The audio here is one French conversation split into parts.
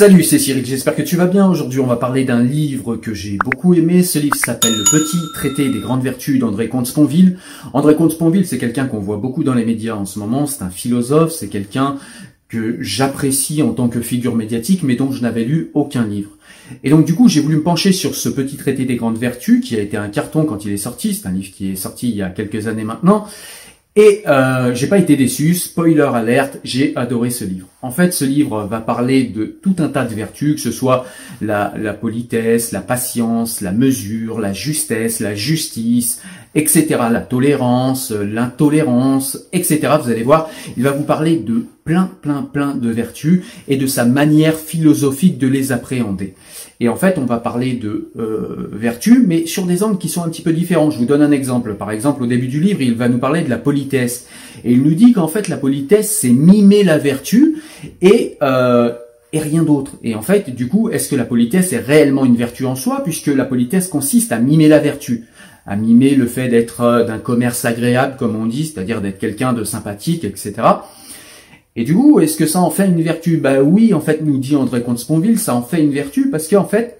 Salut, c'est Cyril, j'espère que tu vas bien. Aujourd'hui, on va parler d'un livre que j'ai beaucoup aimé. Ce livre s'appelle Le Petit Traité des grandes vertus d'André Comte-Sponville. André Comte-Sponville, c'est quelqu'un qu'on voit beaucoup dans les médias en ce moment. C'est un philosophe, c'est quelqu'un que j'apprécie en tant que figure médiatique, mais dont je n'avais lu aucun livre. Et donc du coup, j'ai voulu me pencher sur ce petit traité des grandes vertus, qui a été un carton quand il est sorti. C'est un livre qui est sorti il y a quelques années maintenant. Et euh, j'ai pas été déçu, spoiler alerte, j'ai adoré ce livre. En fait, ce livre va parler de tout un tas de vertus, que ce soit la, la politesse, la patience, la mesure, la justesse, la justice, etc., la tolérance, l'intolérance, etc. Vous allez voir, il va vous parler de plein, plein, plein de vertus et de sa manière philosophique de les appréhender. Et en fait, on va parler de euh, vertus, mais sur des angles qui sont un petit peu différents. Je vous donne un exemple. Par exemple, au début du livre, il va nous parler de la politesse. Et il nous dit qu'en fait, la politesse, c'est mimer la vertu et... Euh, et rien d'autre. Et en fait, du coup, est-ce que la politesse est réellement une vertu en soi, puisque la politesse consiste à mimer la vertu à mimer le fait d'être euh, d'un commerce agréable, comme on dit, c'est-à-dire d'être quelqu'un de sympathique, etc. Et du coup, est-ce que ça en fait une vertu? Bah oui, en fait, nous dit André Comte-Sponville, ça en fait une vertu parce qu'en fait,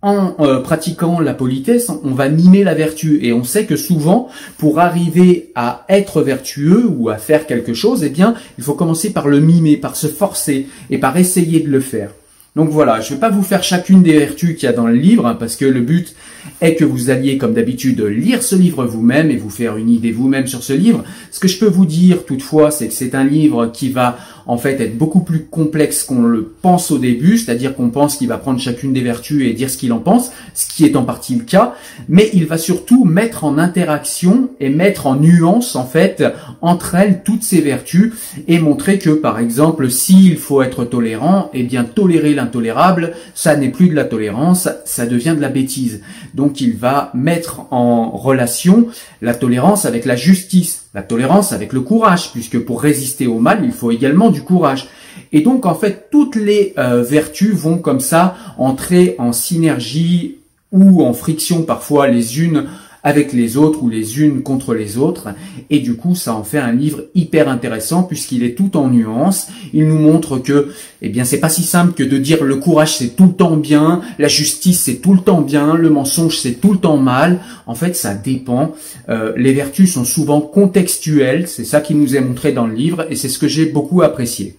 en euh, pratiquant la politesse, on va mimer la vertu. Et on sait que souvent, pour arriver à être vertueux ou à faire quelque chose, eh bien, il faut commencer par le mimer, par se forcer et par essayer de le faire. Donc voilà, je ne vais pas vous faire chacune des vertus qu'il y a dans le livre, hein, parce que le but est que vous alliez, comme d'habitude, lire ce livre vous-même et vous faire une idée vous-même sur ce livre. Ce que je peux vous dire, toutefois, c'est que c'est un livre qui va en fait être beaucoup plus complexe qu'on le pense au début, c'est-à-dire qu'on pense qu'il va prendre chacune des vertus et dire ce qu'il en pense, ce qui est en partie le cas, mais il va surtout mettre en interaction et mettre en nuance en fait entre elles toutes ces vertus et montrer que par exemple s'il faut être tolérant, eh bien tolérer l'intolérable, ça n'est plus de la tolérance, ça devient de la bêtise. Donc il va mettre en relation la tolérance avec la justice, la tolérance avec le courage, puisque pour résister au mal, il faut également du courage. Et donc en fait, toutes les euh, vertus vont comme ça entrer en synergie ou en friction parfois les unes avec les autres ou les unes contre les autres. Et du coup, ça en fait un livre hyper intéressant puisqu'il est tout en nuances. Il nous montre que, eh bien, c'est pas si simple que de dire le courage c'est tout le temps bien, la justice c'est tout le temps bien, le mensonge c'est tout le temps mal. En fait, ça dépend. Euh, les vertus sont souvent contextuelles. C'est ça qui nous est montré dans le livre et c'est ce que j'ai beaucoup apprécié.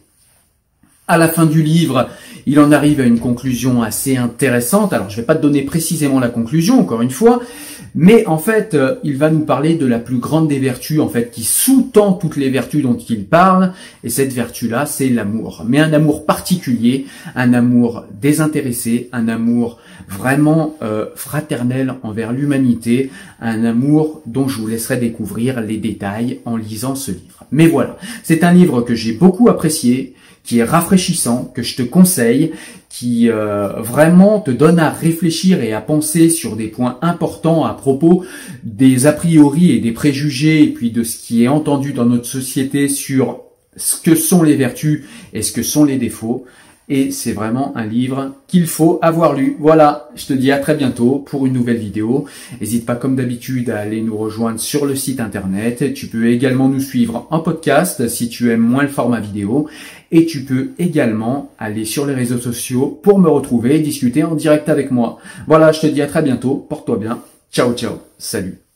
À la fin du livre, il en arrive à une conclusion assez intéressante. Alors, je ne vais pas te donner précisément la conclusion, encore une fois, mais en fait, euh, il va nous parler de la plus grande des vertus, en fait, qui sous-tend toutes les vertus dont il parle. Et cette vertu-là, c'est l'amour. Mais un amour particulier, un amour désintéressé, un amour vraiment euh, fraternel envers l'humanité, un amour dont je vous laisserai découvrir les détails en lisant ce livre. Mais voilà, c'est un livre que j'ai beaucoup apprécié, qui est rafraîchissant, que je te conseille, qui euh, vraiment te donne à réfléchir et à penser sur des points importants à propos des a priori et des préjugés et puis de ce qui est entendu dans notre société sur ce que sont les vertus et ce que sont les défauts et c'est vraiment un livre qu'il faut avoir lu. Voilà, je te dis à très bientôt pour une nouvelle vidéo. N'hésite pas comme d'habitude à aller nous rejoindre sur le site internet. Tu peux également nous suivre en podcast si tu aimes moins le format vidéo. Et tu peux également aller sur les réseaux sociaux pour me retrouver et discuter en direct avec moi. Voilà, je te dis à très bientôt. Porte-toi bien. Ciao, ciao. Salut.